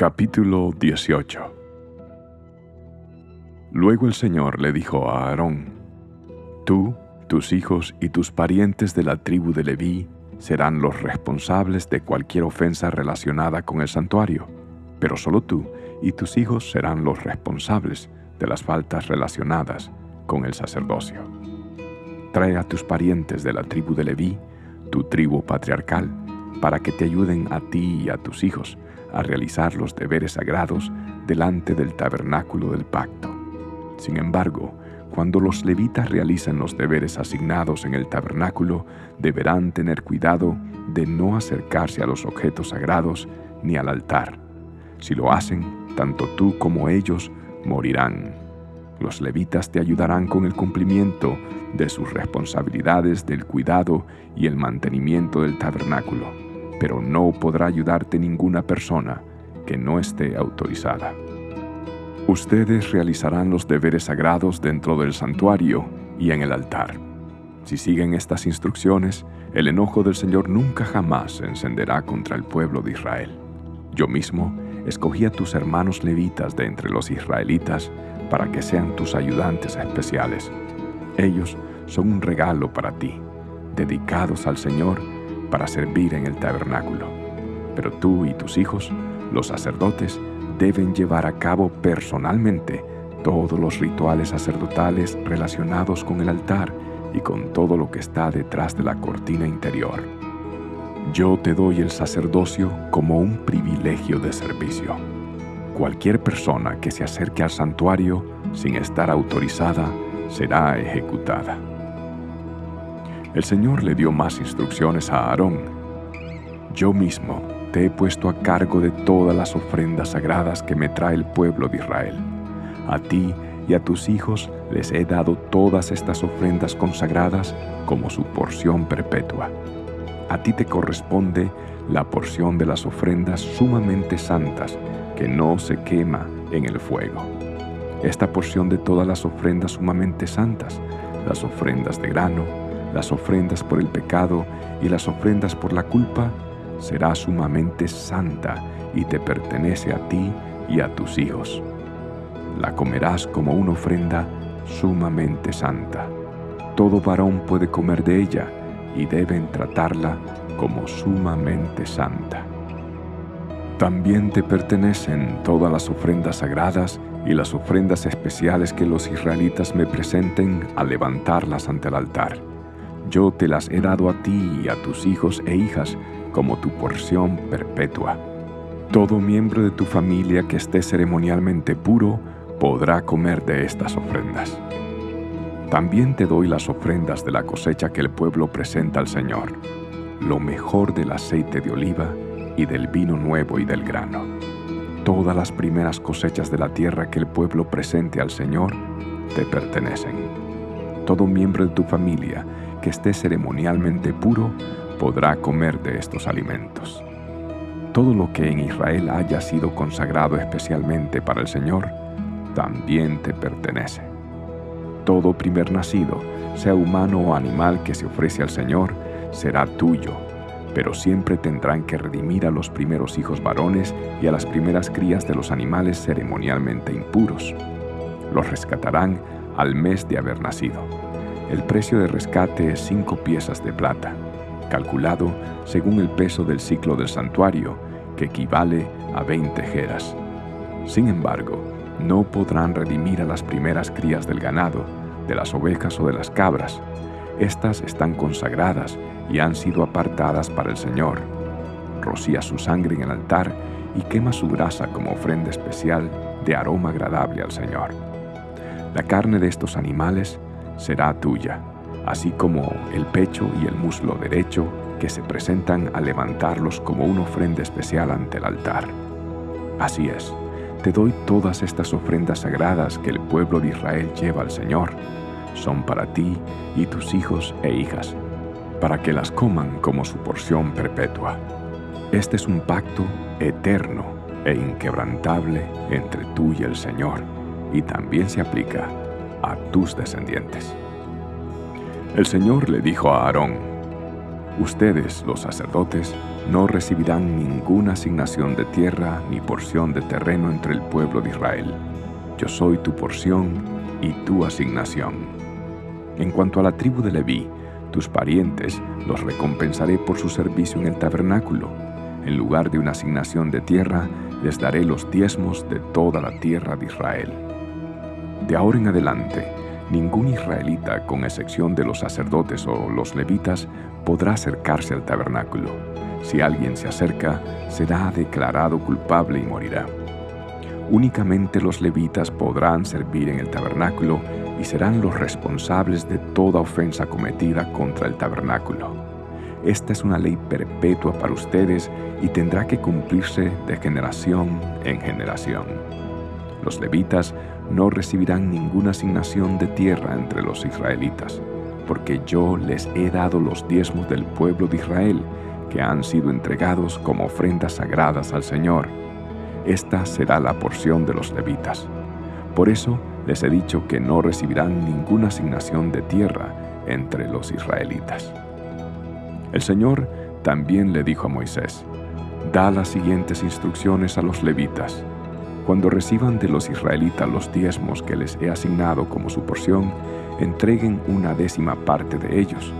Capítulo 18 Luego el Señor le dijo a Aarón, Tú, tus hijos y tus parientes de la tribu de Leví serán los responsables de cualquier ofensa relacionada con el santuario, pero solo tú y tus hijos serán los responsables de las faltas relacionadas con el sacerdocio. Trae a tus parientes de la tribu de Leví, tu tribu patriarcal, para que te ayuden a ti y a tus hijos a realizar los deberes sagrados delante del tabernáculo del pacto. Sin embargo, cuando los levitas realizan los deberes asignados en el tabernáculo, deberán tener cuidado de no acercarse a los objetos sagrados ni al altar. Si lo hacen, tanto tú como ellos morirán. Los levitas te ayudarán con el cumplimiento de sus responsabilidades del cuidado y el mantenimiento del tabernáculo, pero no podrá ayudarte ninguna persona que no esté autorizada. Ustedes realizarán los deberes sagrados dentro del santuario y en el altar. Si siguen estas instrucciones, el enojo del Señor nunca jamás se encenderá contra el pueblo de Israel. Yo mismo escogí a tus hermanos levitas de entre los israelitas para que sean tus ayudantes especiales. Ellos son un regalo para ti, dedicados al Señor para servir en el tabernáculo. Pero tú y tus hijos, los sacerdotes, deben llevar a cabo personalmente todos los rituales sacerdotales relacionados con el altar y con todo lo que está detrás de la cortina interior. Yo te doy el sacerdocio como un privilegio de servicio. Cualquier persona que se acerque al santuario sin estar autorizada será ejecutada. El Señor le dio más instrucciones a Aarón. Yo mismo te he puesto a cargo de todas las ofrendas sagradas que me trae el pueblo de Israel. A ti y a tus hijos les he dado todas estas ofrendas consagradas como su porción perpetua. A ti te corresponde la porción de las ofrendas sumamente santas que no se quema en el fuego. Esta porción de todas las ofrendas sumamente santas, las ofrendas de grano, las ofrendas por el pecado y las ofrendas por la culpa, será sumamente santa y te pertenece a ti y a tus hijos. La comerás como una ofrenda sumamente santa. Todo varón puede comer de ella y deben tratarla como sumamente santa. También te pertenecen todas las ofrendas sagradas y las ofrendas especiales que los israelitas me presenten al levantarlas ante el altar. Yo te las he dado a ti y a tus hijos e hijas como tu porción perpetua. Todo miembro de tu familia que esté ceremonialmente puro podrá comer de estas ofrendas. También te doy las ofrendas de la cosecha que el pueblo presenta al Señor, lo mejor del aceite de oliva y del vino nuevo y del grano. Todas las primeras cosechas de la tierra que el pueblo presente al Señor te pertenecen. Todo miembro de tu familia que esté ceremonialmente puro podrá comer de estos alimentos. Todo lo que en Israel haya sido consagrado especialmente para el Señor, también te pertenece. Todo primer nacido, sea humano o animal que se ofrece al Señor, será tuyo, pero siempre tendrán que redimir a los primeros hijos varones y a las primeras crías de los animales ceremonialmente impuros. Los rescatarán al mes de haber nacido. El precio de rescate es cinco piezas de plata calculado según el peso del ciclo del santuario, que equivale a 20 jeras. Sin embargo, no podrán redimir a las primeras crías del ganado, de las ovejas o de las cabras. Estas están consagradas y han sido apartadas para el Señor. Rocía su sangre en el altar y quema su grasa como ofrenda especial de aroma agradable al Señor. La carne de estos animales será tuya así como el pecho y el muslo derecho que se presentan a levantarlos como una ofrenda especial ante el altar. Así es, te doy todas estas ofrendas sagradas que el pueblo de Israel lleva al Señor. Son para ti y tus hijos e hijas, para que las coman como su porción perpetua. Este es un pacto eterno e inquebrantable entre tú y el Señor, y también se aplica a tus descendientes. El Señor le dijo a Aarón, Ustedes, los sacerdotes, no recibirán ninguna asignación de tierra ni porción de terreno entre el pueblo de Israel. Yo soy tu porción y tu asignación. En cuanto a la tribu de Leví, tus parientes los recompensaré por su servicio en el tabernáculo. En lugar de una asignación de tierra, les daré los diezmos de toda la tierra de Israel. De ahora en adelante, ningún israelita, con excepción de los sacerdotes o los levitas, podrá acercarse al tabernáculo. Si alguien se acerca, será declarado culpable y morirá. Únicamente los levitas podrán servir en el tabernáculo y serán los responsables de toda ofensa cometida contra el tabernáculo. Esta es una ley perpetua para ustedes y tendrá que cumplirse de generación en generación. Los levitas no recibirán ninguna asignación de tierra entre los israelitas, porque yo les he dado los diezmos del pueblo de Israel, que han sido entregados como ofrendas sagradas al Señor. Esta será la porción de los levitas. Por eso les he dicho que no recibirán ninguna asignación de tierra entre los israelitas. El Señor también le dijo a Moisés, Da las siguientes instrucciones a los levitas. Cuando reciban de los israelitas los diezmos que les he asignado como su porción, entreguen una décima parte de ellos,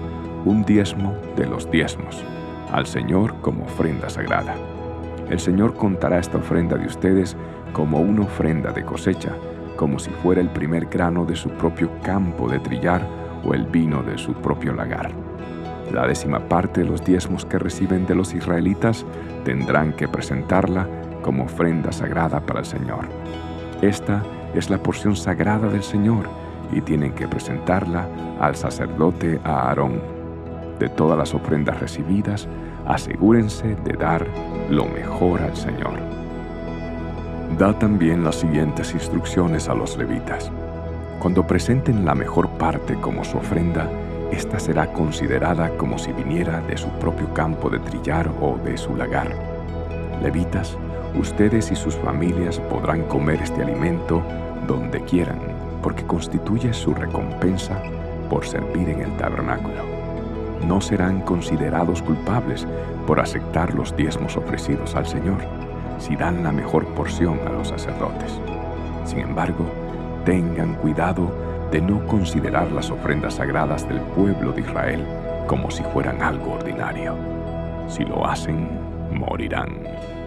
un diezmo de los diezmos, al Señor como ofrenda sagrada. El Señor contará esta ofrenda de ustedes como una ofrenda de cosecha, como si fuera el primer grano de su propio campo de trillar o el vino de su propio lagar. La décima parte de los diezmos que reciben de los israelitas tendrán que presentarla como ofrenda sagrada para el Señor. Esta es la porción sagrada del Señor y tienen que presentarla al sacerdote Aarón. De todas las ofrendas recibidas, asegúrense de dar lo mejor al Señor. Da también las siguientes instrucciones a los levitas. Cuando presenten la mejor parte como su ofrenda, esta será considerada como si viniera de su propio campo de trillar o de su lagar. Levitas, ustedes y sus familias podrán comer este alimento donde quieran, porque constituye su recompensa por servir en el tabernáculo. No serán considerados culpables por aceptar los diezmos ofrecidos al Señor si dan la mejor porción a los sacerdotes. Sin embargo, tengan cuidado de no considerar las ofrendas sagradas del pueblo de Israel como si fueran algo ordinario. Si lo hacen, morirán.